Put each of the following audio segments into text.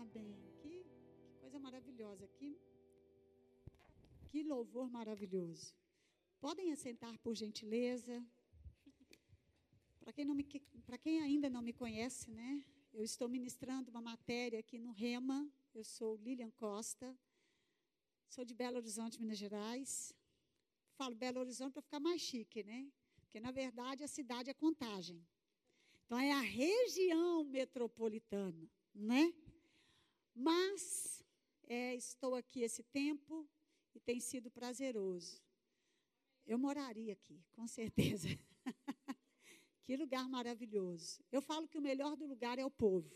Amém. Que, que coisa maravilhosa. Que, que louvor maravilhoso. Podem assentar, por gentileza. Para quem, quem ainda não me conhece, né? Eu estou ministrando uma matéria aqui no Rema. Eu sou Lilian Costa. Sou de Belo Horizonte, Minas Gerais. Falo Belo Horizonte para ficar mais chique, né? Porque, na verdade, a cidade é contagem. Então, é a região metropolitana, né? Mas é, estou aqui esse tempo e tem sido prazeroso. Eu moraria aqui, com certeza. que lugar maravilhoso. Eu falo que o melhor do lugar é o povo.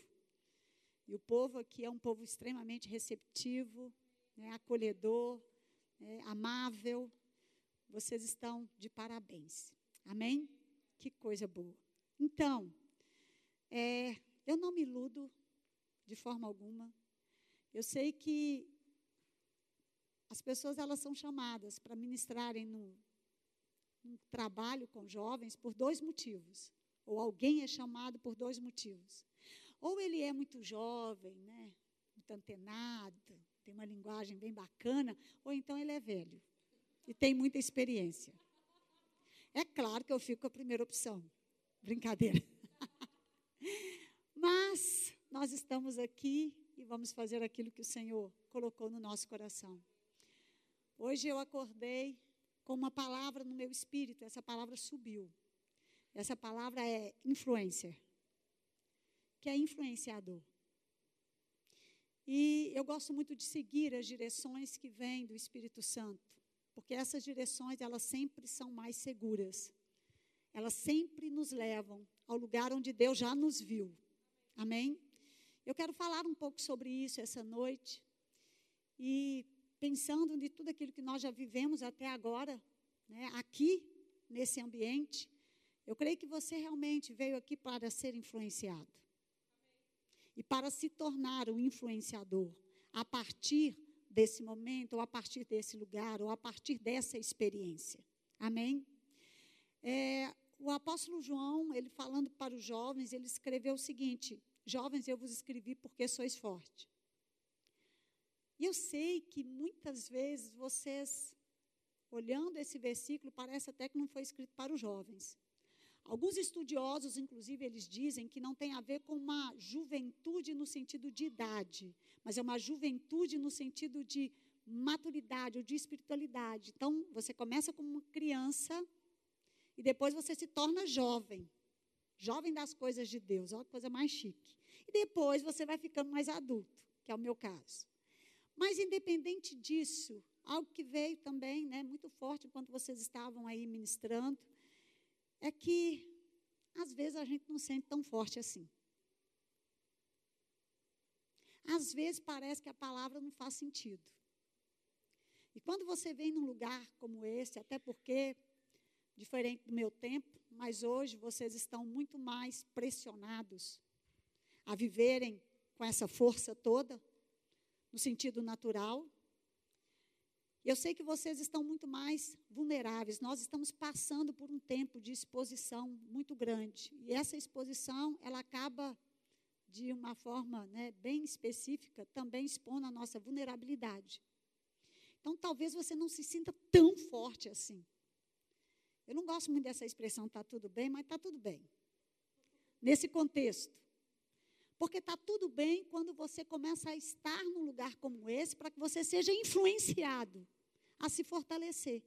E o povo aqui é um povo extremamente receptivo, né, acolhedor, é, amável. Vocês estão de parabéns. Amém? Que coisa boa. Então, é, eu não me iludo de forma alguma. Eu sei que as pessoas elas são chamadas para ministrarem no, no trabalho com jovens por dois motivos. Ou alguém é chamado por dois motivos. Ou ele é muito jovem, né? muito antenado, tem uma linguagem bem bacana, ou então ele é velho e tem muita experiência. É claro que eu fico com a primeira opção. Brincadeira. Mas nós estamos aqui e vamos fazer aquilo que o Senhor colocou no nosso coração. Hoje eu acordei com uma palavra no meu espírito, essa palavra subiu. Essa palavra é influencer, que é influenciador. E eu gosto muito de seguir as direções que vêm do Espírito Santo, porque essas direções, elas sempre são mais seguras. Elas sempre nos levam ao lugar onde Deus já nos viu. Amém? Eu quero falar um pouco sobre isso essa noite. E pensando de tudo aquilo que nós já vivemos até agora, né, aqui, nesse ambiente, eu creio que você realmente veio aqui para ser influenciado. E para se tornar um influenciador a partir desse momento, ou a partir desse lugar, ou a partir dessa experiência. Amém? É, o apóstolo João, ele falando para os jovens, ele escreveu o seguinte: Jovens, eu vos escrevi porque sois fortes. E eu sei que muitas vezes vocês, olhando esse versículo, parece até que não foi escrito para os jovens. Alguns estudiosos, inclusive, eles dizem que não tem a ver com uma juventude no sentido de idade, mas é uma juventude no sentido de maturidade ou de espiritualidade. Então, você começa como uma criança e depois você se torna jovem. Jovem das coisas de Deus, olha que coisa mais chique. E depois você vai ficando mais adulto, que é o meu caso. Mas independente disso, algo que veio também, né, muito forte enquanto vocês estavam aí ministrando, é que às vezes a gente não sente tão forte assim. Às vezes parece que a palavra não faz sentido. E quando você vem num lugar como esse, até porque, diferente do meu tempo, mas hoje vocês estão muito mais pressionados a viverem com essa força toda, no sentido natural, eu sei que vocês estão muito mais vulneráveis. Nós estamos passando por um tempo de exposição muito grande. E essa exposição, ela acaba de uma forma né, bem específica, também expondo a nossa vulnerabilidade. Então, talvez você não se sinta tão forte assim. Eu não gosto muito dessa expressão, está tudo bem, mas está tudo bem. Nesse contexto. Porque está tudo bem quando você começa a estar num lugar como esse, para que você seja influenciado a se fortalecer.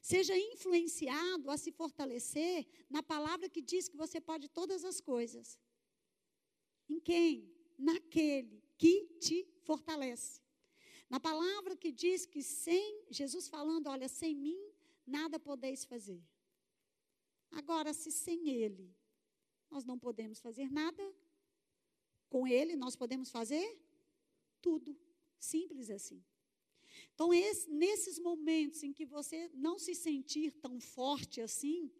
Seja influenciado a se fortalecer na palavra que diz que você pode todas as coisas. Em quem? Naquele que te fortalece. Na palavra que diz que sem Jesus falando, olha, sem mim nada podeis fazer. Agora, se sem Ele nós não podemos fazer nada, com Ele nós podemos fazer tudo. Simples assim. Então, esse, nesses momentos em que você não se sentir tão forte assim,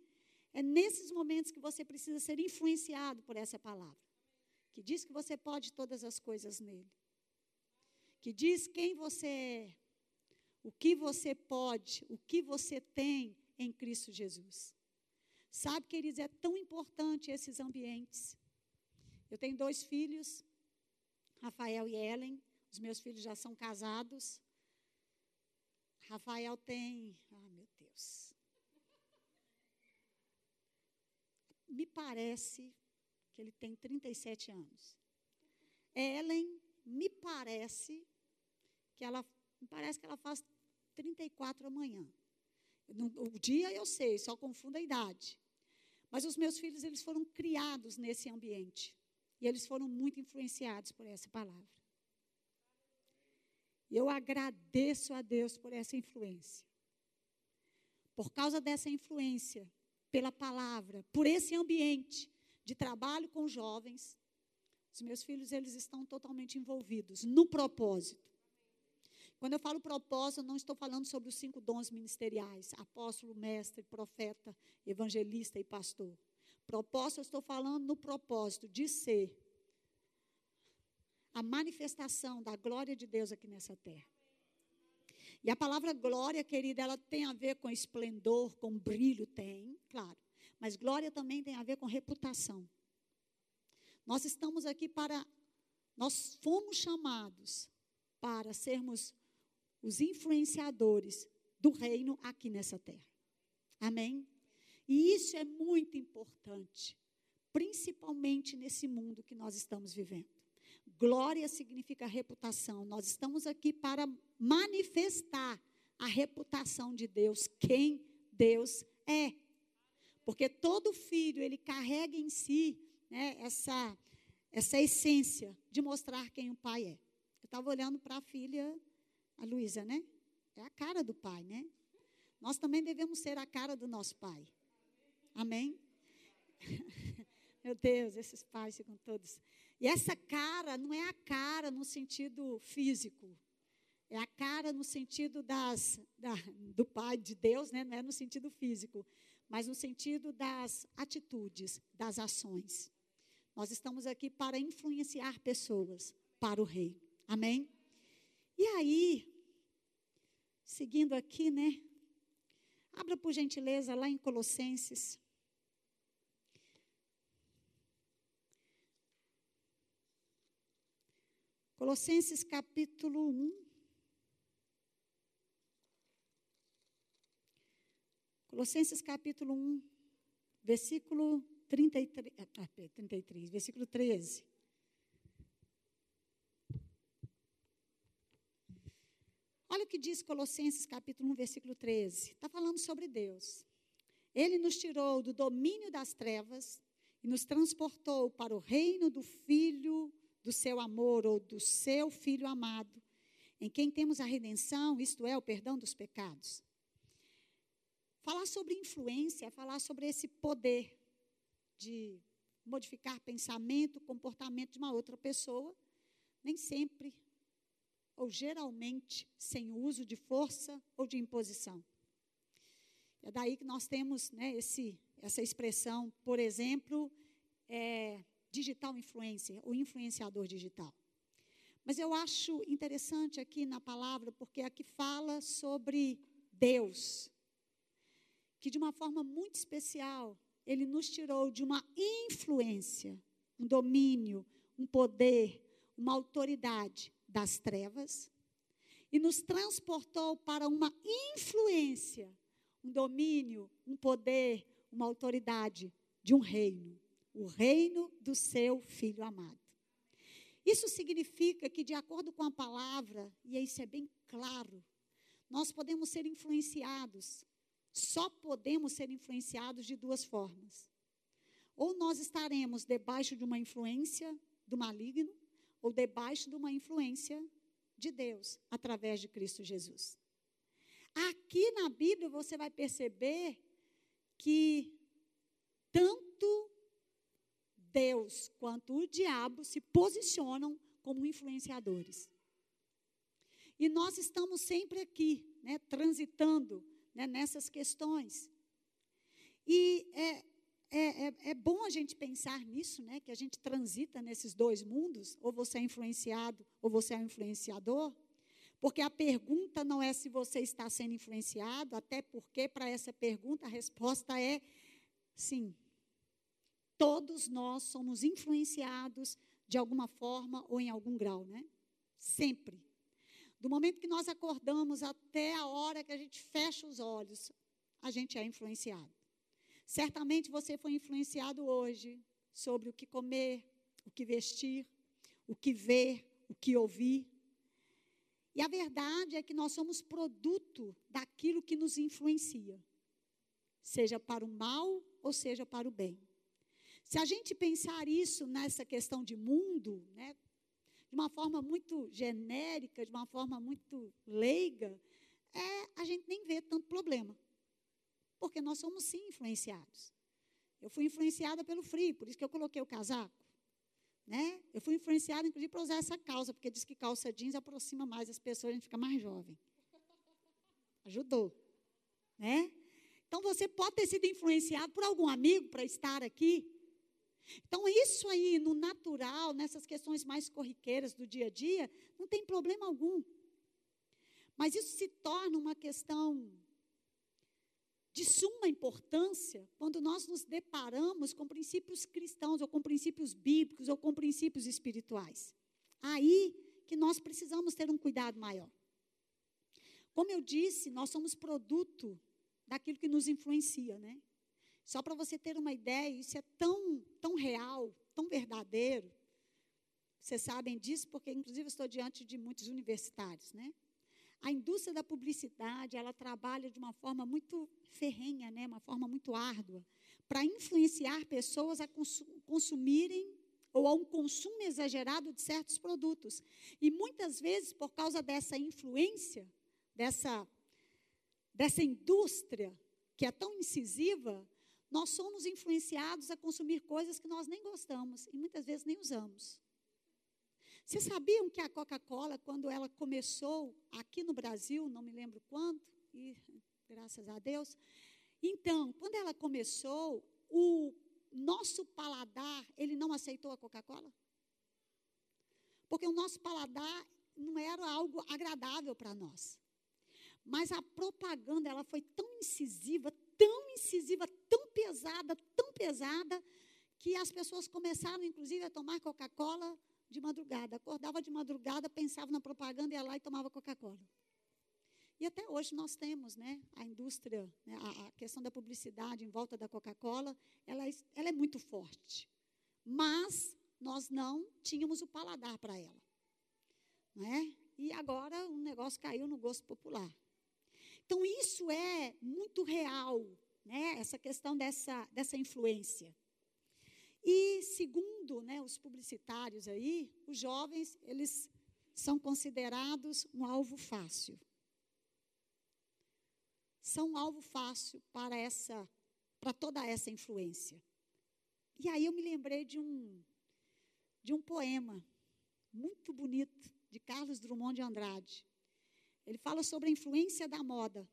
é nesses momentos que você precisa ser influenciado por essa palavra, que diz que você pode todas as coisas nele, que diz quem você é, o que você pode, o que você tem em Cristo Jesus. Sabe, queridos, é tão importante esses ambientes. Eu tenho dois filhos, Rafael e Ellen. Os meus filhos já são casados. Rafael tem. Ah, meu Deus. Me parece que ele tem 37 anos. Ellen, me parece que ela. Me parece que ela faz 34 amanhã. O dia eu sei, só confundo a idade. Mas os meus filhos, eles foram criados nesse ambiente. E eles foram muito influenciados por essa palavra. Eu agradeço a Deus por essa influência. Por causa dessa influência, pela palavra, por esse ambiente de trabalho com jovens, os meus filhos eles estão totalmente envolvidos no propósito. Quando eu falo propósito, eu não estou falando sobre os cinco dons ministeriais: apóstolo, mestre, profeta, evangelista e pastor. Propósito, eu estou falando no propósito de ser a manifestação da glória de Deus aqui nessa terra. E a palavra glória, querida, ela tem a ver com esplendor, com brilho, tem, claro. Mas glória também tem a ver com reputação. Nós estamos aqui para. Nós fomos chamados para sermos os influenciadores do reino aqui nessa terra. Amém? E isso é muito importante, principalmente nesse mundo que nós estamos vivendo. Glória significa reputação. Nós estamos aqui para manifestar a reputação de Deus, quem Deus é. Porque todo filho, ele carrega em si né, essa, essa essência de mostrar quem o pai é. Eu estava olhando para a filha a Luísa, né? É a cara do pai, né? Nós também devemos ser a cara do nosso pai. Amém? Meu Deus, esses pais ficam todos. E essa cara não é a cara no sentido físico. É a cara no sentido das, da, do Pai de Deus, né? não é no sentido físico, mas no sentido das atitudes, das ações. Nós estamos aqui para influenciar pessoas para o Rei. Amém? E aí, seguindo aqui, né? Abra por gentileza lá em Colossenses. Colossenses capítulo 1. Colossenses capítulo 1, versículo 33, 33 ah, versículo 13. Olha o que diz Colossenses capítulo 1, versículo 13. Está falando sobre Deus. Ele nos tirou do domínio das trevas e nos transportou para o reino do Filho do seu amor ou do seu Filho amado, em quem temos a redenção, isto é, o perdão dos pecados. Falar sobre influência é falar sobre esse poder de modificar pensamento, comportamento de uma outra pessoa, nem sempre ou geralmente sem o uso de força ou de imposição. É daí que nós temos né, esse, essa expressão, por exemplo, é, digital influencer, o influenciador digital. Mas eu acho interessante aqui na palavra, porque aqui fala sobre Deus, que de uma forma muito especial, ele nos tirou de uma influência, um domínio, um poder, uma autoridade das trevas e nos transportou para uma influência, um domínio, um poder, uma autoridade de um reino, o reino do seu filho amado. Isso significa que, de acordo com a palavra, e isso é bem claro, nós podemos ser influenciados, só podemos ser influenciados de duas formas. Ou nós estaremos debaixo de uma influência do maligno, ou debaixo de uma influência de Deus através de Cristo Jesus. Aqui na Bíblia você vai perceber que tanto Deus quanto o diabo se posicionam como influenciadores. E nós estamos sempre aqui, né, transitando né, nessas questões. E é, é, é, é, bom a gente pensar nisso, né? Que a gente transita nesses dois mundos, ou você é influenciado, ou você é um influenciador. Porque a pergunta não é se você está sendo influenciado, até porque para essa pergunta a resposta é sim. Todos nós somos influenciados de alguma forma ou em algum grau, né? Sempre. Do momento que nós acordamos até a hora que a gente fecha os olhos, a gente é influenciado. Certamente você foi influenciado hoje sobre o que comer, o que vestir, o que ver, o que ouvir. E a verdade é que nós somos produto daquilo que nos influencia, seja para o mal ou seja para o bem. Se a gente pensar isso nessa questão de mundo, né, de uma forma muito genérica, de uma forma muito leiga, é, a gente nem vê tanto problema. Porque nós somos sim influenciados. Eu fui influenciada pelo frio, por isso que eu coloquei o casaco. Né? Eu fui influenciada, inclusive, para usar essa calça, porque diz que calça jeans aproxima mais as pessoas, a gente fica mais jovem. Ajudou. Né? Então, você pode ter sido influenciado por algum amigo para estar aqui. Então, isso aí, no natural, nessas questões mais corriqueiras do dia a dia, não tem problema algum. Mas isso se torna uma questão de suma importância quando nós nos deparamos com princípios cristãos, ou com princípios bíblicos, ou com princípios espirituais. Aí que nós precisamos ter um cuidado maior. Como eu disse, nós somos produto daquilo que nos influencia, né? Só para você ter uma ideia, isso é tão, tão real, tão verdadeiro. Vocês sabem disso porque, inclusive, estou diante de muitos universitários, né? A indústria da publicidade, ela trabalha de uma forma muito ferrenha, né, uma forma muito árdua, para influenciar pessoas a consumirem ou a um consumo exagerado de certos produtos. E muitas vezes, por causa dessa influência, dessa, dessa indústria que é tão incisiva, nós somos influenciados a consumir coisas que nós nem gostamos e muitas vezes nem usamos. Vocês sabiam que a Coca-Cola, quando ela começou aqui no Brasil, não me lembro quando, e graças a Deus. Então, quando ela começou, o nosso paladar, ele não aceitou a Coca-Cola? Porque o nosso paladar não era algo agradável para nós. Mas a propaganda, ela foi tão incisiva, tão incisiva, tão pesada, tão pesada, que as pessoas começaram, inclusive, a tomar Coca-Cola de madrugada. Acordava de madrugada, pensava na propaganda, ia lá e tomava Coca-Cola. E até hoje nós temos né, a indústria, né, a, a, questão da publicidade em volta da Coca-Cola, ela, é ela é muito forte. Mas nós não tínhamos o paladar para ela. Não é? E agora o negócio caiu no gosto popular. Então, isso é muito real, né, essa questão dessa, dessa influência. E segundo né, os publicitários aí, os jovens, eles são considerados um alvo fácil. São um alvo fácil para essa, para toda essa influência. E aí eu me lembrei de um, de um poema muito bonito de Carlos Drummond de Andrade. Ele fala sobre a influência da moda.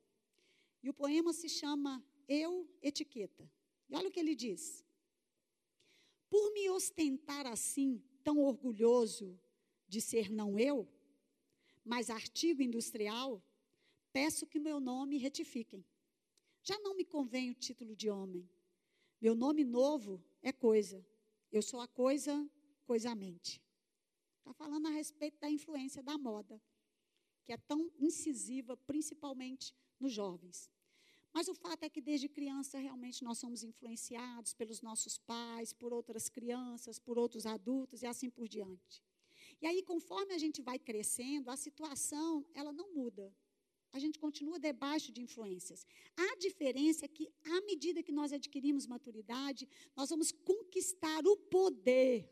E o poema se chama Eu Etiqueta. E olha o que ele diz. Por me ostentar assim, tão orgulhoso de ser não eu, mas artigo industrial, peço que meu nome retifiquem. Já não me convém o título de homem. Meu nome novo é coisa. Eu sou a coisa, coisamente. Está falando a respeito da influência da moda, que é tão incisiva, principalmente nos jovens. Mas o fato é que desde criança realmente nós somos influenciados pelos nossos pais, por outras crianças, por outros adultos e assim por diante. E aí, conforme a gente vai crescendo, a situação ela não muda. A gente continua debaixo de influências. A diferença é que, à medida que nós adquirimos maturidade, nós vamos conquistar o poder,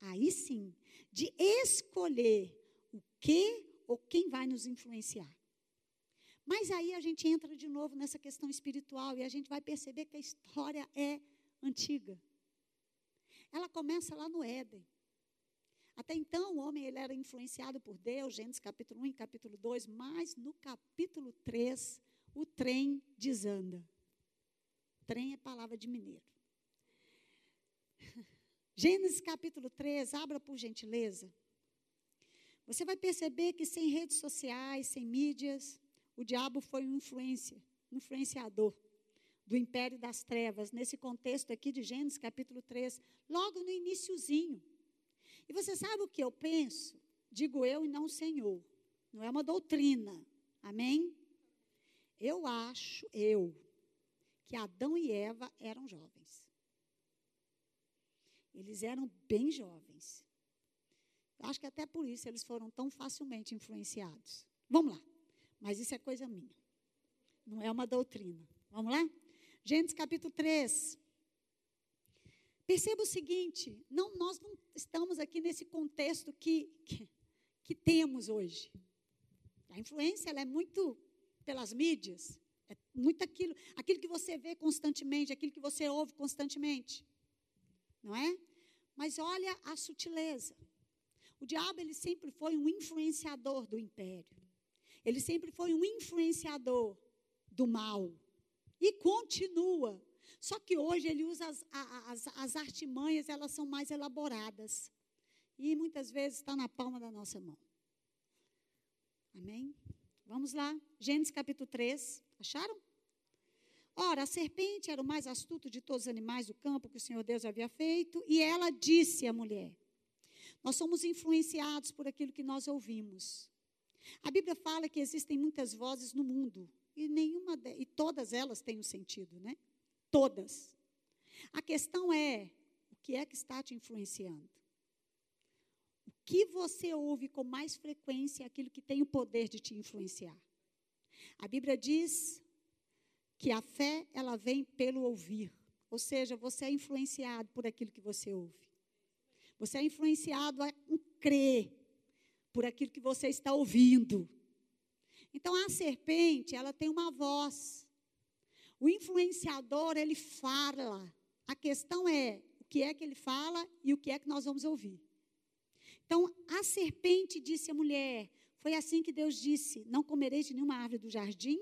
aí sim, de escolher o que ou quem vai nos influenciar. Mas aí a gente entra de novo nessa questão espiritual e a gente vai perceber que a história é antiga. Ela começa lá no Éden. Até então, o homem ele era influenciado por Deus, Gênesis capítulo 1 e capítulo 2, mas no capítulo 3, o trem desanda. Trem é palavra de mineiro. Gênesis capítulo 3, abra por gentileza. Você vai perceber que sem redes sociais, sem mídias, o diabo foi um influência, influenciador do império das trevas, nesse contexto aqui de Gênesis capítulo 3, logo no iníciozinho. E você sabe o que eu penso? Digo eu e não o Senhor. Não é uma doutrina. Amém? Eu acho, eu, que Adão e Eva eram jovens. Eles eram bem jovens. Acho que até por isso eles foram tão facilmente influenciados. Vamos lá. Mas isso é coisa minha. Não é uma doutrina. Vamos lá? Gênesis capítulo 3. Perceba o seguinte: não, nós não estamos aqui nesse contexto que, que, que temos hoje. A influência é muito pelas mídias, é muito aquilo, aquilo que você vê constantemente, aquilo que você ouve constantemente. Não é? Mas olha a sutileza. O diabo ele sempre foi um influenciador do império. Ele sempre foi um influenciador do mal. E continua. Só que hoje ele usa as, as, as artimanhas, elas são mais elaboradas. E muitas vezes está na palma da nossa mão. Amém? Vamos lá. Gênesis capítulo 3. Acharam? Ora, a serpente era o mais astuto de todos os animais do campo que o Senhor Deus havia feito, e ela disse à mulher: Nós somos influenciados por aquilo que nós ouvimos. A Bíblia fala que existem muitas vozes no mundo, e nenhuma de, e todas elas têm um sentido, né? Todas. A questão é, o que é que está te influenciando? O que você ouve com mais frequência é aquilo que tem o poder de te influenciar. A Bíblia diz que a fé, ela vem pelo ouvir. Ou seja, você é influenciado por aquilo que você ouve. Você é influenciado a crer por aquilo que você está ouvindo. Então, a serpente, ela tem uma voz. O influenciador, ele fala. A questão é o que é que ele fala e o que é que nós vamos ouvir. Então, a serpente disse à mulher: Foi assim que Deus disse: Não comereis de nenhuma árvore do jardim?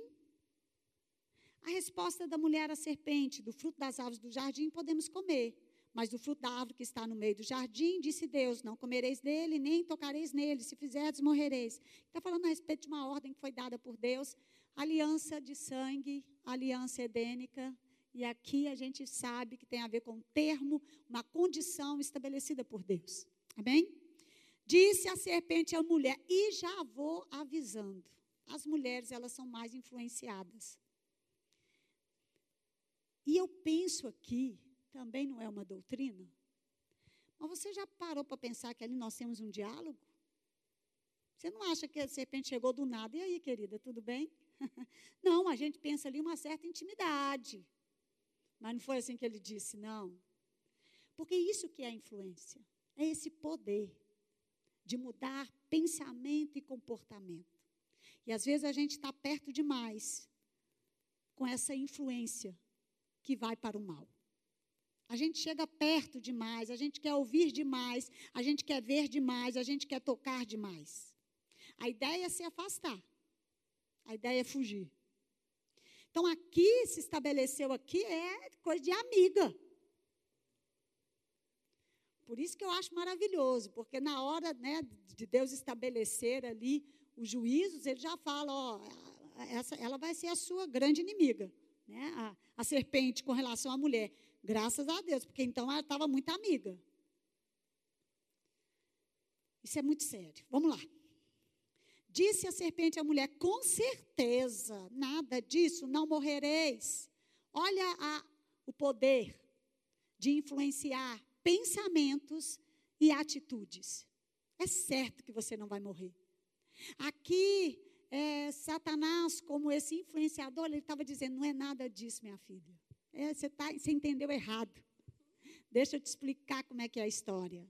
A resposta da mulher à serpente: Do fruto das árvores do jardim podemos comer. Mas do fruto da árvore que está no meio do jardim, disse Deus: Não comereis dele, nem tocareis nele. Se fizerdes, morrereis. Está falando a respeito de uma ordem que foi dada por Deus aliança de sangue, aliança edênica. E aqui a gente sabe que tem a ver com um termo, uma condição estabelecida por Deus. Amém? Disse a serpente à mulher, e já vou avisando. As mulheres, elas são mais influenciadas. E eu penso aqui também não é uma doutrina? Mas você já parou para pensar que ali nós temos um diálogo? Você não acha que a serpente chegou do nada? E aí, querida, tudo bem? não, a gente pensa ali uma certa intimidade. Mas não foi assim que ele disse, não. Porque isso que é influência. É esse poder de mudar pensamento e comportamento. E às vezes a gente está perto demais com essa influência que vai para o mal. A gente chega perto demais, a gente quer ouvir demais, a gente quer ver demais, a gente quer tocar demais. A ideia é se afastar. A ideia é fugir. Então aqui se estabeleceu aqui é coisa de amiga. Por isso que eu acho maravilhoso, porque na hora né, de Deus estabelecer ali os juízos, ele já fala, ó, essa, ela vai ser a sua grande inimiga, né? A, a serpente com relação à mulher. Graças a Deus, porque então ela estava muito amiga. Isso é muito sério. Vamos lá. Disse a serpente à mulher: Com certeza, nada disso, não morrereis. Olha a, o poder de influenciar pensamentos e atitudes. É certo que você não vai morrer. Aqui, é, Satanás, como esse influenciador, ele estava dizendo: Não é nada disso, minha filha. É, você, tá, você entendeu errado. Deixa eu te explicar como é que é a história.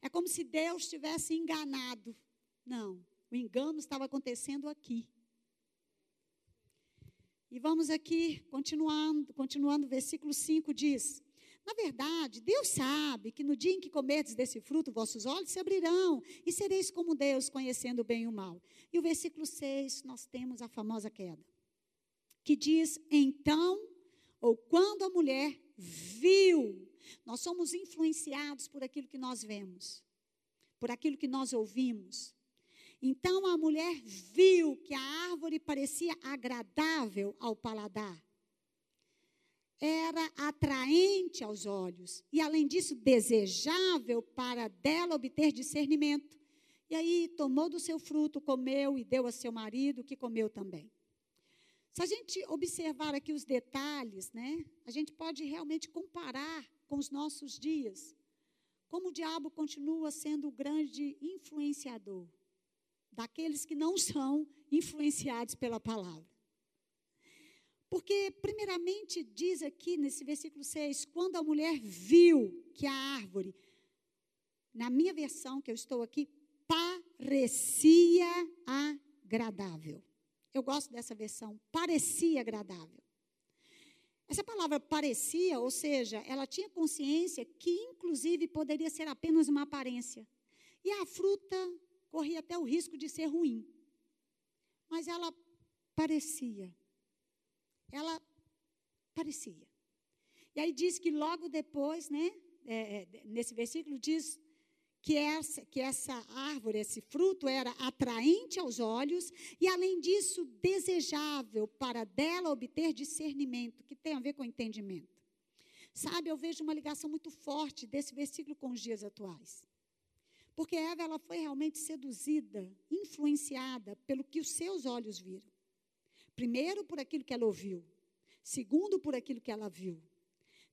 É como se Deus tivesse enganado. Não, o engano estava acontecendo aqui. E vamos aqui, continuando, continuando, versículo 5 diz: Na verdade, Deus sabe que no dia em que comerdes desse fruto, vossos olhos se abrirão e sereis como Deus, conhecendo o bem e o mal. E o versículo 6, nós temos a famosa queda, que diz: Então ou quando a mulher viu. Nós somos influenciados por aquilo que nós vemos, por aquilo que nós ouvimos. Então a mulher viu que a árvore parecia agradável ao paladar. era atraente aos olhos e, além disso, desejável para dela obter discernimento. E aí tomou do seu fruto, comeu e deu a seu marido, que comeu também. Se a gente observar aqui os detalhes, né, a gente pode realmente comparar com os nossos dias. Como o diabo continua sendo o grande influenciador daqueles que não são influenciados pela palavra. Porque, primeiramente, diz aqui nesse versículo 6: quando a mulher viu que a árvore, na minha versão que eu estou aqui, parecia agradável. Eu gosto dessa versão, parecia agradável. Essa palavra parecia, ou seja, ela tinha consciência que, inclusive, poderia ser apenas uma aparência. E a fruta corria até o risco de ser ruim. Mas ela parecia ela parecia. E aí diz que logo depois, né, é, é, nesse versículo diz que essa, que essa árvore, esse fruto era atraente aos olhos e, além disso, desejável para dela obter discernimento, que tem a ver com entendimento. Sabe, eu vejo uma ligação muito forte desse versículo com os dias atuais. Porque Eva ela foi realmente seduzida, influenciada pelo que os seus olhos viram. Primeiro, por aquilo que ela ouviu. Segundo, por aquilo que ela viu.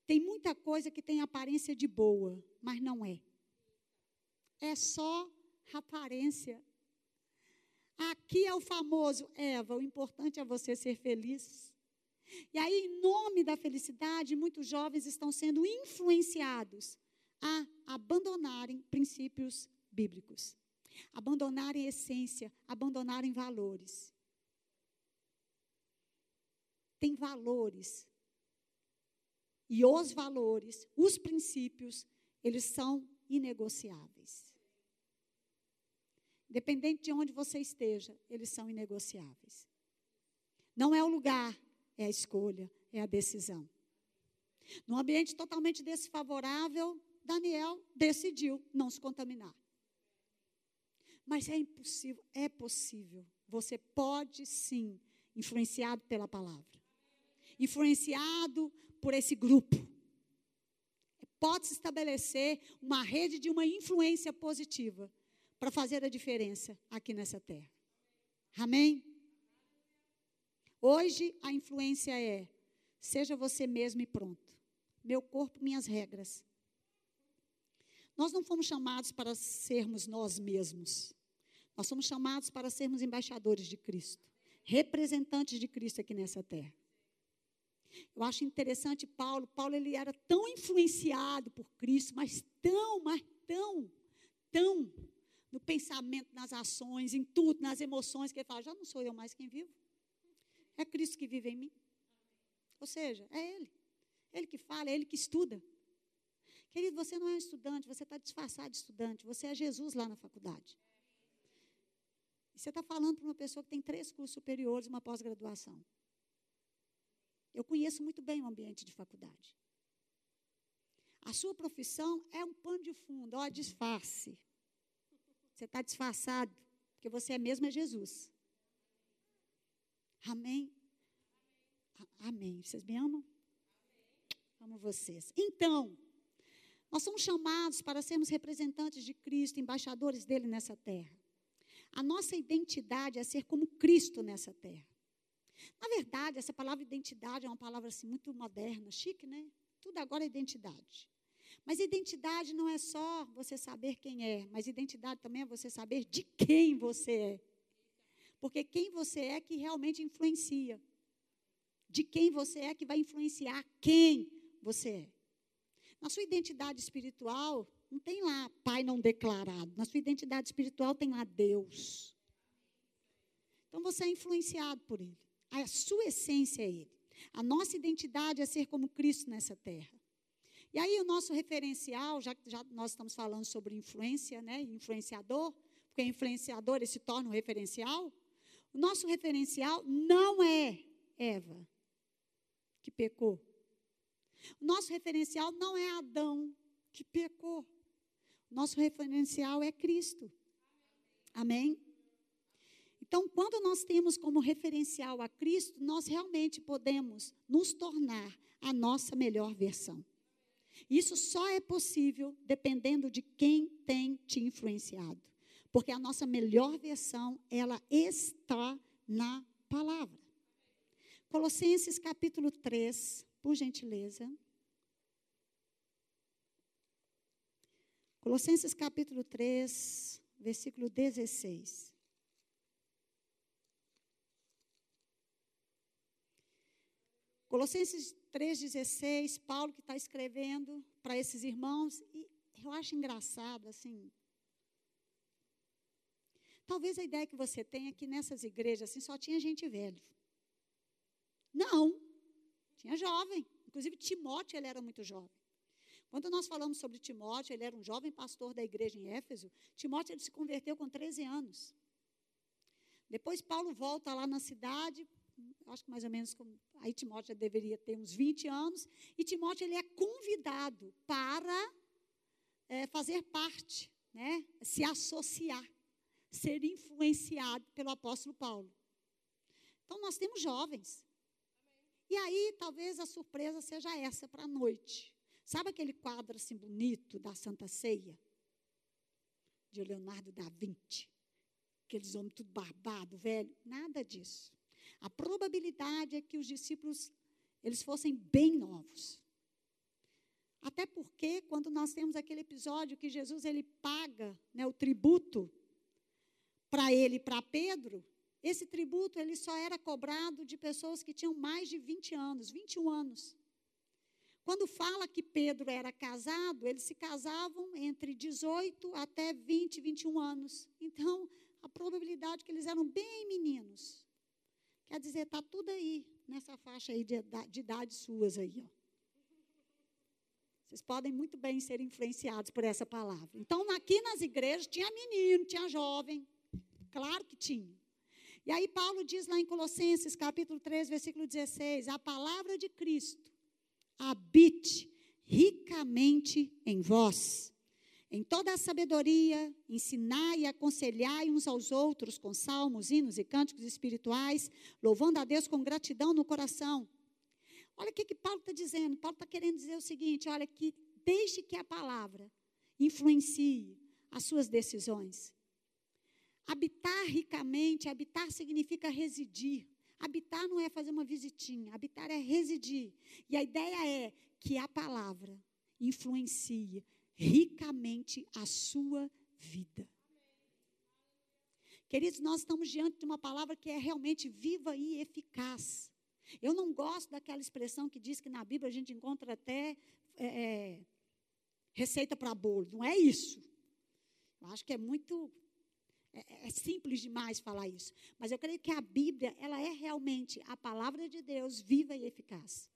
Tem muita coisa que tem aparência de boa, mas não é. É só aparência. Aqui é o famoso Eva, o importante é você ser feliz. E aí, em nome da felicidade, muitos jovens estão sendo influenciados a abandonarem princípios bíblicos, abandonarem essência, abandonarem valores tem valores. E os valores, os princípios, eles são inegociáveis. Independente de onde você esteja, eles são inegociáveis. Não é o lugar, é a escolha, é a decisão. Num ambiente totalmente desfavorável, Daniel decidiu não se contaminar. Mas é impossível, é possível. Você pode sim, influenciado pela palavra influenciado por esse grupo. Pode-se estabelecer uma rede de uma influência positiva para fazer a diferença aqui nessa terra. Amém? Hoje a influência é: seja você mesmo e pronto. Meu corpo, minhas regras. Nós não fomos chamados para sermos nós mesmos. Nós somos chamados para sermos embaixadores de Cristo, representantes de Cristo aqui nessa terra. Eu acho interessante Paulo. Paulo ele era tão influenciado por Cristo, mas tão, mas tão, tão no pensamento, nas ações, em tudo, nas emoções, que ele fala: já não sou eu mais quem vivo. É Cristo que vive em mim. Ou seja, é Ele. Ele que fala, é Ele que estuda. Querido, você não é um estudante, você está disfarçado de estudante, você é Jesus lá na faculdade. E você está falando para uma pessoa que tem três cursos superiores e uma pós-graduação. Eu conheço muito bem o ambiente de faculdade. A sua profissão é um pano de fundo, ó, disfarce. Você está disfarçado, porque você é mesmo é Jesus. Amém? Amém. Vocês me amam? Amo vocês. Então, nós somos chamados para sermos representantes de Cristo, embaixadores dele nessa terra. A nossa identidade é ser como Cristo nessa terra. Na verdade, essa palavra identidade é uma palavra assim, muito moderna, chique, né? Tudo agora é identidade. Mas identidade não é só você saber quem é, mas identidade também é você saber de quem você é. Porque quem você é que realmente influencia. De quem você é que vai influenciar quem você é. Na sua identidade espiritual, não tem lá pai não declarado. Na sua identidade espiritual tem lá Deus. Então você é influenciado por Ele. A sua essência é Ele. A nossa identidade é ser como Cristo nessa terra. E aí o nosso referencial, já que nós estamos falando sobre influência, né, influenciador, porque influenciador ele se torna um referencial. O nosso referencial não é Eva, que pecou. O nosso referencial não é Adão, que pecou. O nosso referencial é Cristo. Amém? Então, quando nós temos como referencial a Cristo, nós realmente podemos nos tornar a nossa melhor versão. Isso só é possível dependendo de quem tem te influenciado. Porque a nossa melhor versão, ela está na palavra. Colossenses capítulo 3, por gentileza. Colossenses capítulo 3, versículo 16. Colossenses 3,16, Paulo que está escrevendo para esses irmãos, e eu acho engraçado, assim. Talvez a ideia que você tenha é que nessas igrejas assim, só tinha gente velho. Não, tinha jovem. Inclusive, Timóteo ele era muito jovem. Quando nós falamos sobre Timóteo, ele era um jovem pastor da igreja em Éfeso. Timóteo ele se converteu com 13 anos. Depois Paulo volta lá na cidade, acho que mais ou menos, como, aí Timóteo já deveria ter uns 20 anos, e Timóteo ele é convidado para é, fazer parte, né, se associar, ser influenciado pelo apóstolo Paulo. Então, nós temos jovens. E aí, talvez a surpresa seja essa para a noite. Sabe aquele quadro assim bonito da Santa Ceia? De Leonardo da Vinci. Aqueles homens tudo barbado, velho. Nada disso. A probabilidade é que os discípulos eles fossem bem novos. Até porque quando nós temos aquele episódio que Jesus ele paga né, o tributo para ele e para Pedro, esse tributo ele só era cobrado de pessoas que tinham mais de 20 anos, 21 anos. Quando fala que Pedro era casado, eles se casavam entre 18 até 20, 21 anos. Então, a probabilidade é que eles eram bem meninos. Quer dizer, está tudo aí, nessa faixa aí de, de idade suas aí. Ó. Vocês podem muito bem ser influenciados por essa palavra. Então, aqui nas igrejas tinha menino, tinha jovem. Claro que tinha. E aí Paulo diz lá em Colossenses, capítulo 3, versículo 16, a palavra de Cristo habite ricamente em vós em toda a sabedoria, ensinai e aconselhai uns aos outros com salmos, hinos e cânticos espirituais, louvando a Deus com gratidão no coração. Olha o que, que Paulo está dizendo. Paulo está querendo dizer o seguinte: olha, que deixe que a palavra influencie as suas decisões. Habitar ricamente, habitar significa residir. Habitar não é fazer uma visitinha, habitar é residir. E a ideia é que a palavra influencie, ricamente a sua vida. Queridos, nós estamos diante de uma palavra que é realmente viva e eficaz. Eu não gosto daquela expressão que diz que na Bíblia a gente encontra até é, é receita para bolo. Não é isso. Eu acho que é muito. É, é simples demais falar isso. Mas eu creio que a Bíblia, ela é realmente a palavra de Deus viva e eficaz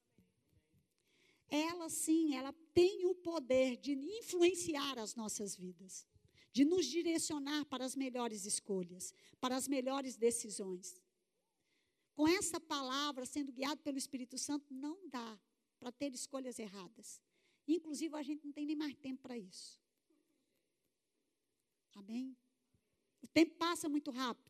ela sim, ela tem o poder de influenciar as nossas vidas, de nos direcionar para as melhores escolhas, para as melhores decisões. Com essa palavra, sendo guiado pelo Espírito Santo, não dá para ter escolhas erradas. Inclusive, a gente não tem nem mais tempo para isso. Amém? O tempo passa muito rápido.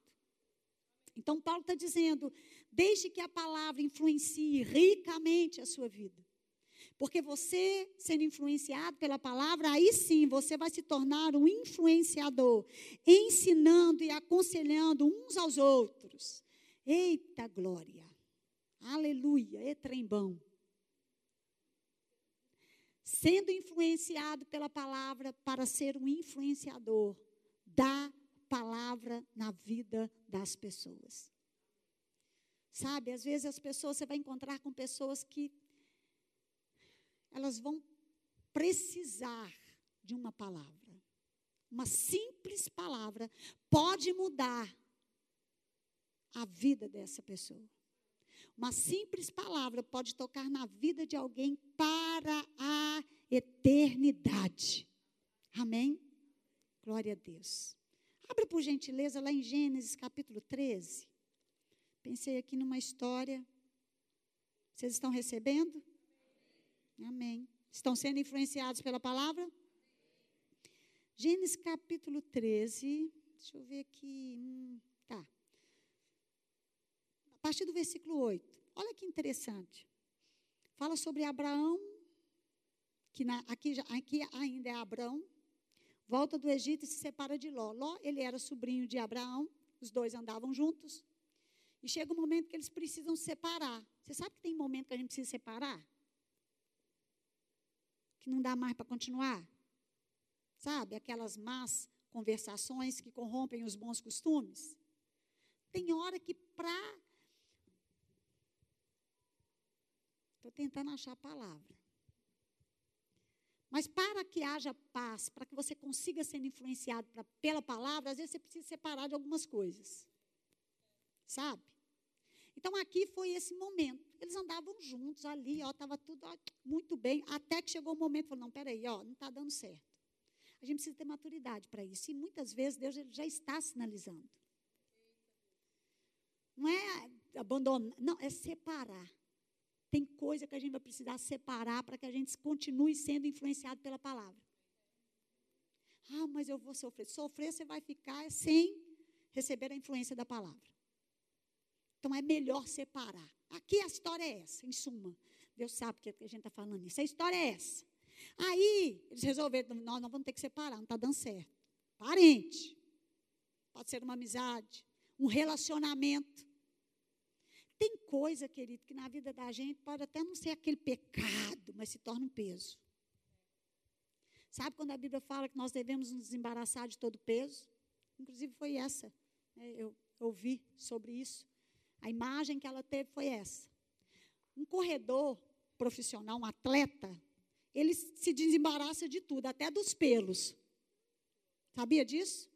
Então, Paulo está dizendo: deixe que a palavra influencie ricamente a sua vida. Porque você, sendo influenciado pela palavra, aí sim você vai se tornar um influenciador, ensinando e aconselhando uns aos outros. Eita glória! Aleluia! E trembão. Sendo influenciado pela palavra para ser um influenciador da palavra na vida das pessoas. Sabe, às vezes as pessoas, você vai encontrar com pessoas que elas vão precisar de uma palavra. Uma simples palavra pode mudar a vida dessa pessoa. Uma simples palavra pode tocar na vida de alguém para a eternidade. Amém? Glória a Deus. Abre por gentileza lá em Gênesis capítulo 13. Pensei aqui numa história. Vocês estão recebendo? Amém. Estão sendo influenciados pela palavra? Gênesis capítulo 13. Deixa eu ver aqui. Hum, tá. partir do versículo 8. Olha que interessante. Fala sobre Abraão, que na, aqui, aqui ainda é Abraão, volta do Egito e se separa de Ló. Ló, ele era sobrinho de Abraão, os dois andavam juntos. E chega um momento que eles precisam se separar. Você sabe que tem momento que a gente precisa separar? Que não dá mais para continuar? Sabe? Aquelas más conversações que corrompem os bons costumes. Tem hora que para. Estou tentando achar a palavra. Mas para que haja paz, para que você consiga ser influenciado pra, pela palavra, às vezes você precisa separar de algumas coisas. Sabe? Então aqui foi esse momento. Eles andavam juntos ali, ó, estava tudo ó, muito bem, até que chegou o momento, falou, não, peraí, ó, não está dando certo. A gente precisa ter maturidade para isso. E muitas vezes Deus já está sinalizando. Não é abandonar, não, é separar. Tem coisa que a gente vai precisar separar para que a gente continue sendo influenciado pela palavra. Ah, mas eu vou sofrer. Sofrer você vai ficar sem receber a influência da palavra. Então é melhor separar. Aqui a história é essa, em suma. Deus sabe que a gente está falando isso. A história é essa. Aí, eles resolveram, nós, nós vamos ter que separar, não está dando certo. Parente. Pode ser uma amizade, um relacionamento. Tem coisa, querido, que na vida da gente pode até não ser aquele pecado, mas se torna um peso. Sabe quando a Bíblia fala que nós devemos nos desembaraçar de todo peso? Inclusive foi essa. Né? Eu ouvi sobre isso. A imagem que ela teve foi essa. Um corredor profissional, um atleta, ele se desembaraça de tudo, até dos pelos. Sabia disso?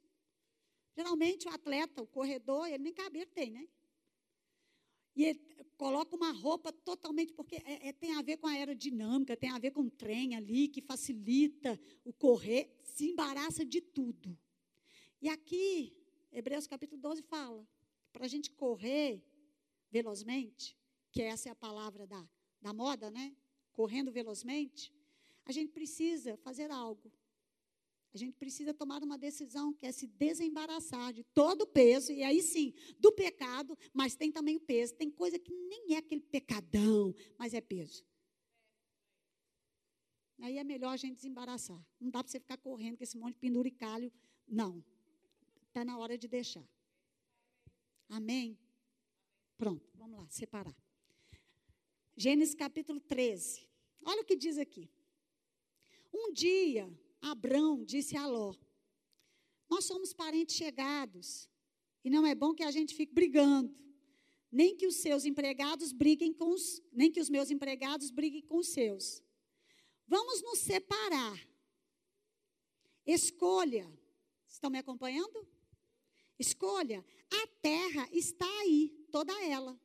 Geralmente o atleta, o corredor, ele nem cabelo tem, né? E ele coloca uma roupa totalmente, porque é, é, tem a ver com a aerodinâmica, tem a ver com o trem ali, que facilita o correr, se embaraça de tudo. E aqui, Hebreus capítulo 12 fala, para a gente correr velozmente, que essa é a palavra da, da moda, né? Correndo velozmente, a gente precisa fazer algo. A gente precisa tomar uma decisão que é se desembaraçar de todo o peso, e aí sim, do pecado, mas tem também o peso. Tem coisa que nem é aquele pecadão, mas é peso. Aí é melhor a gente desembaraçar. Não dá para você ficar correndo com esse monte de penduricalho. Não. Está na hora de deixar. Amém? Pronto, vamos lá, separar. Gênesis capítulo 13. Olha o que diz aqui. Um dia, Abrão disse a Ló: Nós somos parentes chegados, e não é bom que a gente fique brigando, nem que os seus empregados briguem com os, nem que os meus empregados briguem com os seus. Vamos nos separar. Escolha. Estão me acompanhando? Escolha. A terra está aí, toda ela.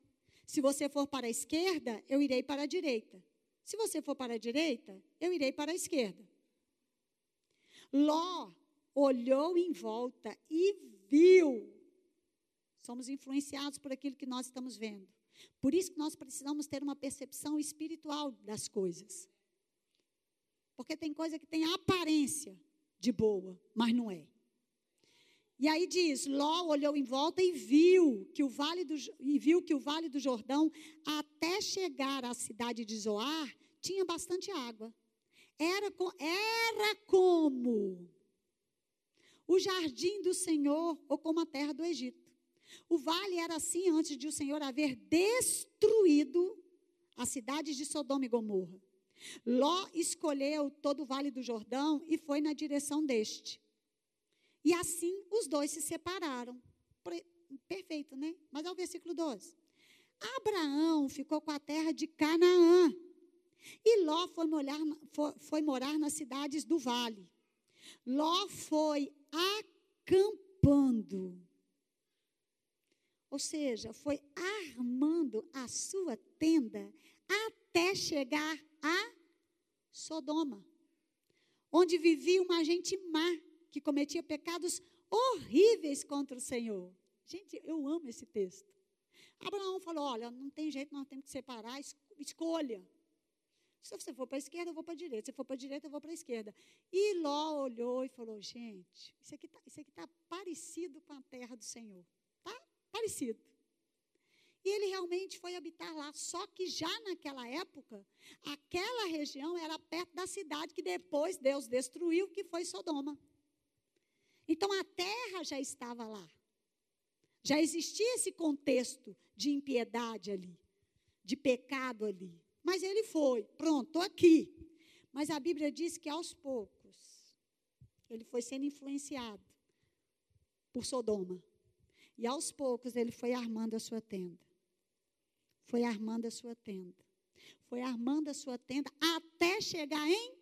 Se você for para a esquerda, eu irei para a direita. Se você for para a direita, eu irei para a esquerda. Ló olhou em volta e viu. Somos influenciados por aquilo que nós estamos vendo. Por isso que nós precisamos ter uma percepção espiritual das coisas. Porque tem coisa que tem aparência de boa, mas não é. E aí diz: Ló olhou em volta e viu que o vale do, e viu que o vale do Jordão, até chegar à cidade de Zoar, tinha bastante água. Era, era como o jardim do Senhor ou como a terra do Egito. O vale era assim antes de o Senhor haver destruído as cidades de Sodoma e Gomorra. Ló escolheu todo o vale do Jordão e foi na direção deste. E assim os dois se separaram. Perfeito, né? Mas é o versículo 12. Abraão ficou com a terra de Canaã. E Ló foi foi, foi morar nas cidades do vale. Ló foi acampando. Ou seja, foi armando a sua tenda até chegar a Sodoma, onde vivia uma gente má que cometia pecados horríveis contra o Senhor. Gente, eu amo esse texto. Abraão falou: Olha, não tem jeito, nós temos que separar, escolha. Se você for para a esquerda, eu vou para a direita. Se for para a direita, eu vou para a esquerda. E Ló olhou e falou: Gente, isso aqui está tá parecido com a terra do Senhor. Está parecido. E ele realmente foi habitar lá. Só que já naquela época, aquela região era perto da cidade que depois Deus destruiu, que foi Sodoma. Então a terra já estava lá. Já existia esse contexto de impiedade ali, de pecado ali. Mas ele foi, pronto, estou aqui. Mas a Bíblia diz que aos poucos ele foi sendo influenciado por Sodoma. E aos poucos ele foi armando a sua tenda. Foi armando a sua tenda. Foi armando a sua tenda até chegar em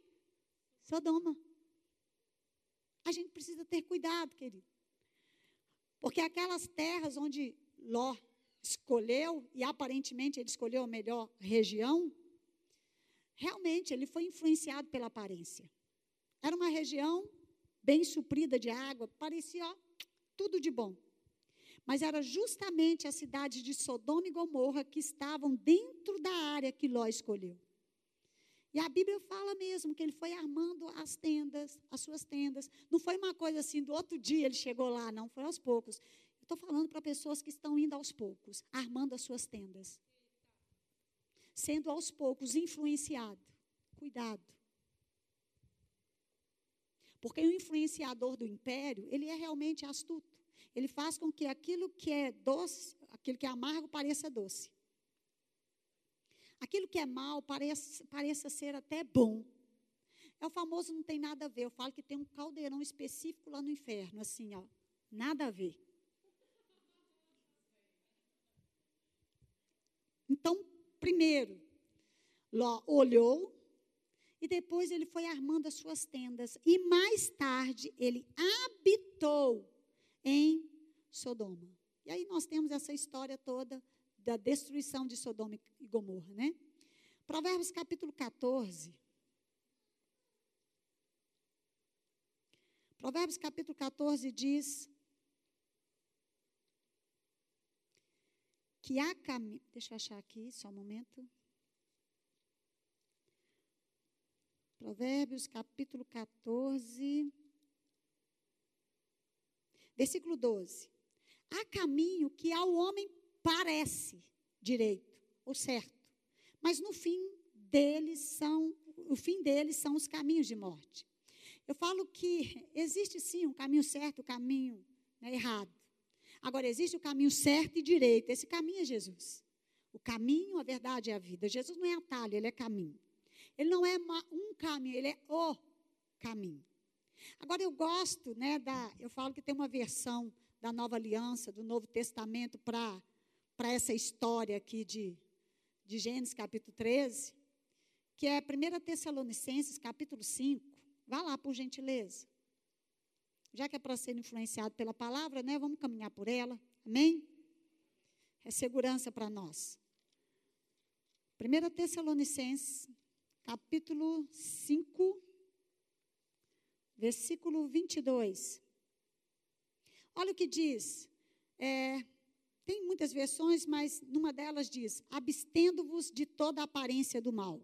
Sodoma. A gente precisa ter cuidado, querido. Porque aquelas terras onde Ló escolheu, e aparentemente ele escolheu a melhor região, realmente ele foi influenciado pela aparência. Era uma região bem suprida de água, parecia ó, tudo de bom. Mas era justamente a cidade de Sodoma e Gomorra que estavam dentro da área que Ló escolheu. E a Bíblia fala mesmo que ele foi armando as tendas, as suas tendas. Não foi uma coisa assim, do outro dia ele chegou lá, não, foi aos poucos. Estou falando para pessoas que estão indo aos poucos, armando as suas tendas. Sendo aos poucos influenciado. Cuidado. Porque o influenciador do império, ele é realmente astuto. Ele faz com que aquilo que é doce, aquilo que é amargo pareça doce. Aquilo que é mal pareça, pareça ser até bom. É o famoso não tem nada a ver. Eu falo que tem um caldeirão específico lá no inferno, assim, ó. Nada a ver. Então, primeiro, Ló olhou e depois ele foi armando as suas tendas. E mais tarde ele habitou em Sodoma. E aí nós temos essa história toda da destruição de Sodoma e Gomorra, né? Provérbios capítulo 14. Provérbios capítulo 14 diz que há caminho. Deixa eu achar aqui, só um momento. Provérbios capítulo 14, versículo 12. Há caminho que ao homem parece direito ou certo, mas no fim deles são, o fim deles são os caminhos de morte. Eu falo que existe sim um caminho certo, o um caminho né, errado. Agora existe o caminho certo e direito. Esse caminho é Jesus. O caminho, a verdade e a vida. Jesus não é atalho, ele é caminho. Ele não é um caminho, ele é o caminho. Agora eu gosto, né, da, eu falo que tem uma versão da Nova Aliança, do Novo Testamento para para essa história aqui de, de Gênesis capítulo 13, que é 1 Tessalonicenses capítulo 5. Vá lá, por gentileza. Já que é para ser influenciado pela palavra, né? Vamos caminhar por ela. Amém? É segurança para nós. 1 Tessalonicenses, capítulo 5, versículo 22. Olha o que diz. É, tem muitas versões, mas numa delas diz: abstendo-vos de toda aparência do mal.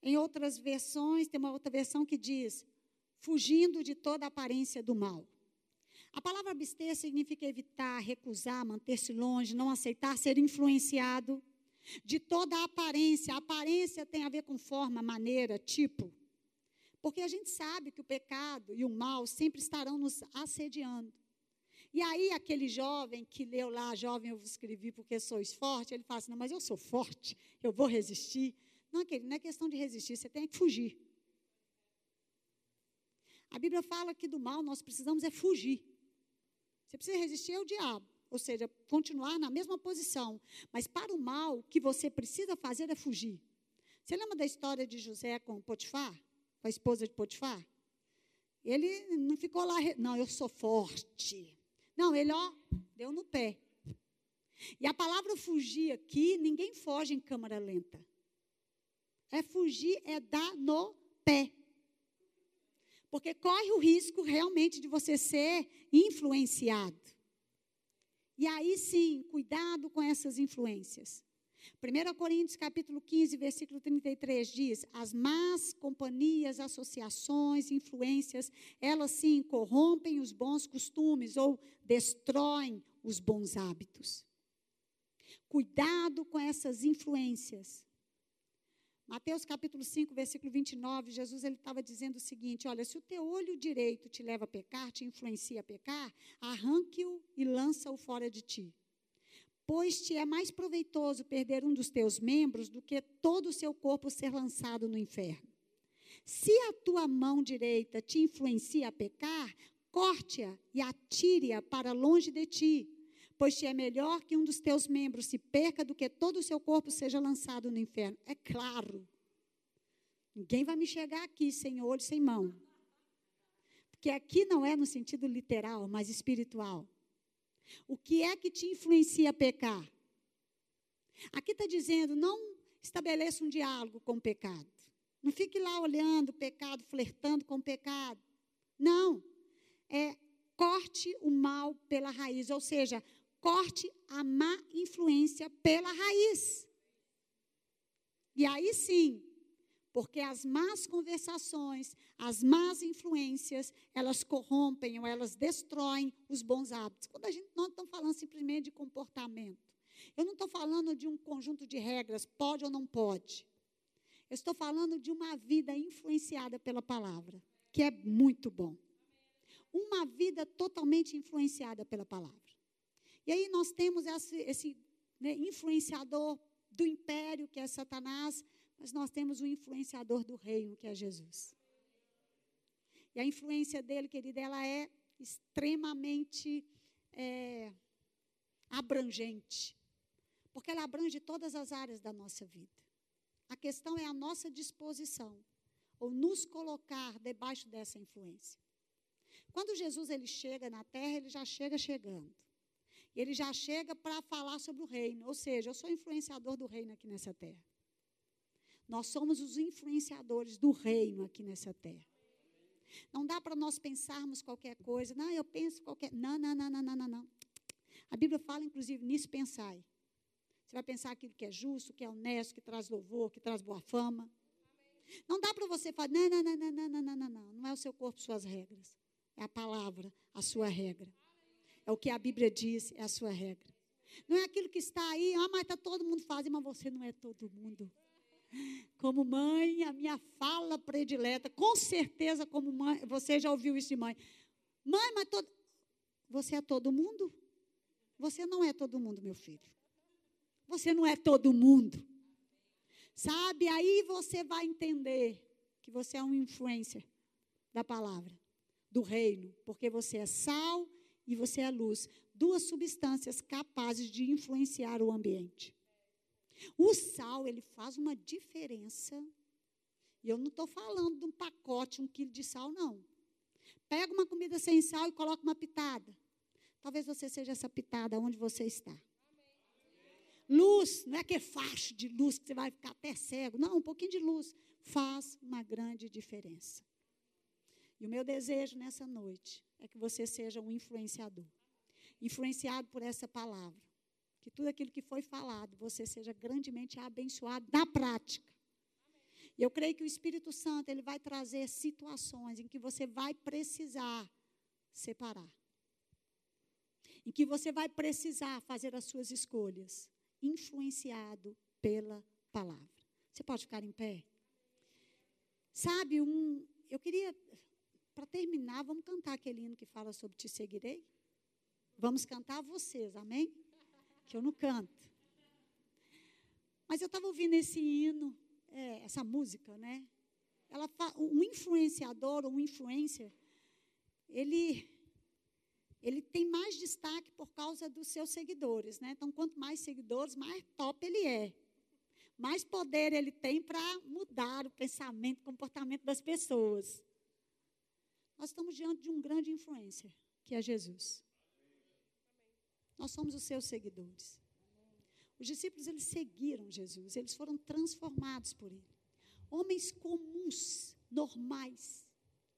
Em outras versões, tem uma outra versão que diz: fugindo de toda aparência do mal. A palavra abster significa evitar, recusar, manter-se longe, não aceitar, ser influenciado de toda aparência. A aparência tem a ver com forma, maneira, tipo. Porque a gente sabe que o pecado e o mal sempre estarão nos assediando. E aí, aquele jovem que leu lá, jovem eu escrevi porque sois forte, ele fala assim: não, mas eu sou forte, eu vou resistir. Não, aquele, não é questão de resistir, você tem que fugir. A Bíblia fala que do mal nós precisamos é fugir. Você precisa resistir ao diabo, ou seja, continuar na mesma posição. Mas para o mal, o que você precisa fazer é fugir. Você lembra da história de José com Potifar? Com a esposa de Potifar? Ele não ficou lá, não, eu sou forte. Não, ele, ó, deu no pé. E a palavra fugir aqui, ninguém foge em câmara lenta. É fugir, é dar no pé. Porque corre o risco realmente de você ser influenciado. E aí sim, cuidado com essas influências. 1 Coríntios capítulo 15, versículo 33 diz: As más companhias, associações, influências, elas sim corrompem os bons costumes ou destroem os bons hábitos. Cuidado com essas influências. Mateus capítulo 5, versículo 29, Jesus ele estava dizendo o seguinte: Olha, se o teu olho direito te leva a pecar, te influencia a pecar, arranque-o e lança-o fora de ti. Pois te é mais proveitoso perder um dos teus membros do que todo o seu corpo ser lançado no inferno. Se a tua mão direita te influencia a pecar, corte-a e atire-a para longe de ti pois te é melhor que um dos teus membros se perca do que todo o seu corpo seja lançado no inferno. É claro. Ninguém vai me chegar aqui sem olho, sem mão. Porque aqui não é no sentido literal, mas espiritual. O que é que te influencia a pecar? Aqui está dizendo, não estabeleça um diálogo com o pecado. Não fique lá olhando o pecado, flertando com o pecado. Não. É corte o mal pela raiz, ou seja, corte a má influência pela raiz. E aí sim, porque as más conversações, as más influências, elas corrompem ou elas destroem os bons hábitos. Quando a gente não está falando simplesmente de comportamento. Eu não estou falando de um conjunto de regras, pode ou não pode. Eu estou falando de uma vida influenciada pela palavra, que é muito bom. Uma vida totalmente influenciada pela palavra. E aí nós temos esse, esse né, influenciador do império, que é Satanás, mas nós temos o influenciador do reino, que é Jesus. E a influência dele, querida, ela é extremamente é, abrangente, porque ela abrange todas as áreas da nossa vida. A questão é a nossa disposição, ou nos colocar debaixo dessa influência. Quando Jesus ele chega na terra, ele já chega chegando ele já chega para falar sobre o reino. Ou seja, eu sou influenciador do reino aqui nessa terra. Nós somos os influenciadores do reino aqui nessa terra. Não dá para nós pensarmos qualquer coisa. Não, eu penso qualquer. Não, não, não, não, não, não. A Bíblia fala, inclusive, nisso pensai. Você vai pensar aquilo que é justo, que é honesto, que traz louvor, que traz boa fama. Não dá para você falar, não, não, não, não, não, não, não, não. Não é o seu corpo, suas regras. É a palavra, a sua regra. É o que a Bíblia diz, é a sua regra. Não é aquilo que está aí, ah, mas está todo mundo fazendo, mas você não é todo mundo. Como mãe, a minha fala predileta, com certeza, como mãe, você já ouviu isso de mãe. Mãe, mas todo, você é todo mundo? Você não é todo mundo, meu filho. Você não é todo mundo. Sabe? Aí você vai entender que você é um influencer da palavra, do reino, porque você é sal e você é luz. Duas substâncias capazes de influenciar o ambiente. O sal, ele faz uma diferença. E eu não estou falando de um pacote, um quilo de sal, não. Pega uma comida sem sal e coloca uma pitada. Talvez você seja essa pitada onde você está. Luz, não é que é faixa de luz que você vai ficar até cego. Não, um pouquinho de luz faz uma grande diferença. E o meu desejo nessa noite é que você seja um influenciador. Influenciado por essa palavra. Que tudo aquilo que foi falado, você seja grandemente abençoado na prática. E eu creio que o Espírito Santo ele vai trazer situações em que você vai precisar separar. Em que você vai precisar fazer as suas escolhas, influenciado pela palavra. Você pode ficar em pé? Sabe, um, eu queria para terminar, vamos cantar aquele hino que fala sobre te seguirei? Vamos cantar vocês, amém? Que eu não canto. Mas eu estava ouvindo esse hino, é, essa música, né? Ela, um influenciador ou um influencer, ele, ele tem mais destaque por causa dos seus seguidores, né? Então, quanto mais seguidores, mais top ele é. Mais poder ele tem para mudar o pensamento, o comportamento das pessoas. Nós estamos diante de um grande influência, que é Jesus. Nós somos os seus seguidores. Os discípulos, eles seguiram Jesus, eles foram transformados por ele. Homens comuns, normais,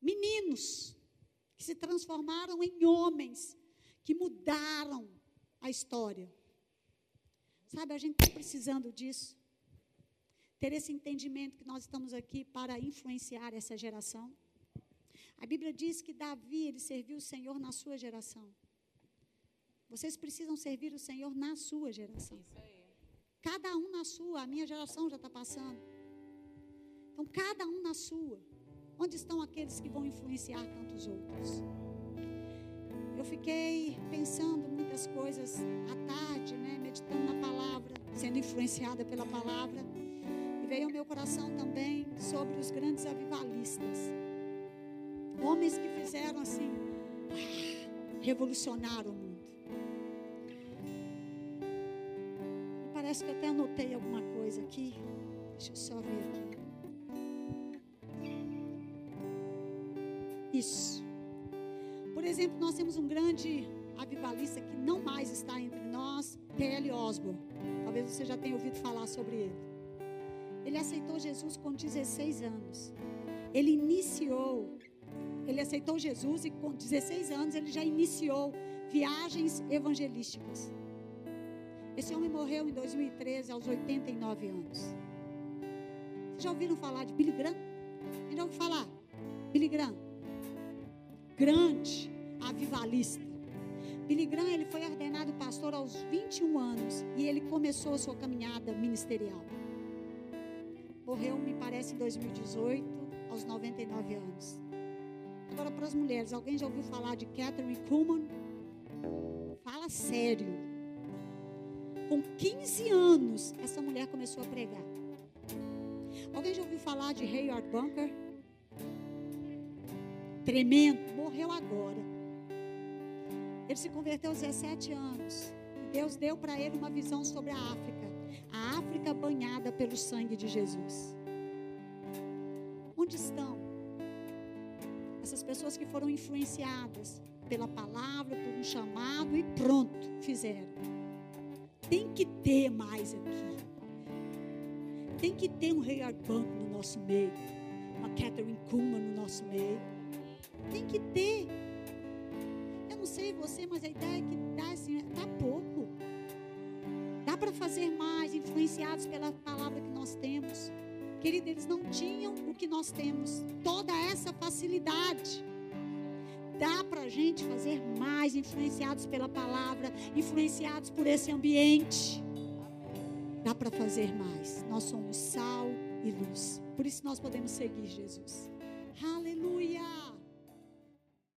meninos, que se transformaram em homens, que mudaram a história. Sabe, a gente está precisando disso. Ter esse entendimento que nós estamos aqui para influenciar essa geração. A Bíblia diz que Davi, ele serviu o Senhor na sua geração. Vocês precisam servir o Senhor na sua geração. Cada um na sua, a minha geração já está passando. Então, cada um na sua. Onde estão aqueles que vão influenciar tantos outros? Eu fiquei pensando muitas coisas à tarde, né, meditando na palavra, sendo influenciada pela palavra. E veio ao meu coração também sobre os grandes avivalistas. Homens que fizeram assim, revolucionaram o mundo. Parece que eu até anotei alguma coisa aqui. Deixa eu só ver aqui. Isso. Por exemplo, nós temos um grande avivalista que não mais está entre nós, P.L. Osborne. Talvez você já tenha ouvido falar sobre ele. Ele aceitou Jesus com 16 anos. Ele iniciou, ele aceitou Jesus e com 16 anos ele já iniciou viagens evangelísticas. Esse homem morreu em 2013, aos 89 anos. Vocês já ouviram falar de Billy Graham? Quem já falar? Billy Graham. Grande avivalista. Billy Graham ele foi ordenado pastor aos 21 anos e ele começou a sua caminhada ministerial. Morreu, me parece, em 2018, aos 99 anos. Agora, para as mulheres, alguém já ouviu falar de Catherine Kuhlman? Fala sério. Com 15 anos, essa mulher começou a pregar. Alguém já ouviu falar de Hayward Bunker? Tremendo, morreu agora. Ele se converteu aos 17 anos. Deus deu para ele uma visão sobre a África. A África banhada pelo sangue de Jesus. Onde estão essas pessoas que foram influenciadas pela palavra, por um chamado e pronto, fizeram? Tem que ter mais aqui. Tem que ter um Rei Arbanco no nosso meio. Uma Catherine Kuhlman no nosso meio. Tem que ter. Eu não sei você, mas a ideia que dá assim, tá pouco. Dá para fazer mais, influenciados pela palavra que nós temos. Querido, eles não tinham o que nós temos. Toda essa facilidade. Dá para a gente fazer mais, influenciados pela palavra, influenciados por esse ambiente. Dá para fazer mais. Nós somos sal e luz. Por isso nós podemos seguir Jesus. Aleluia!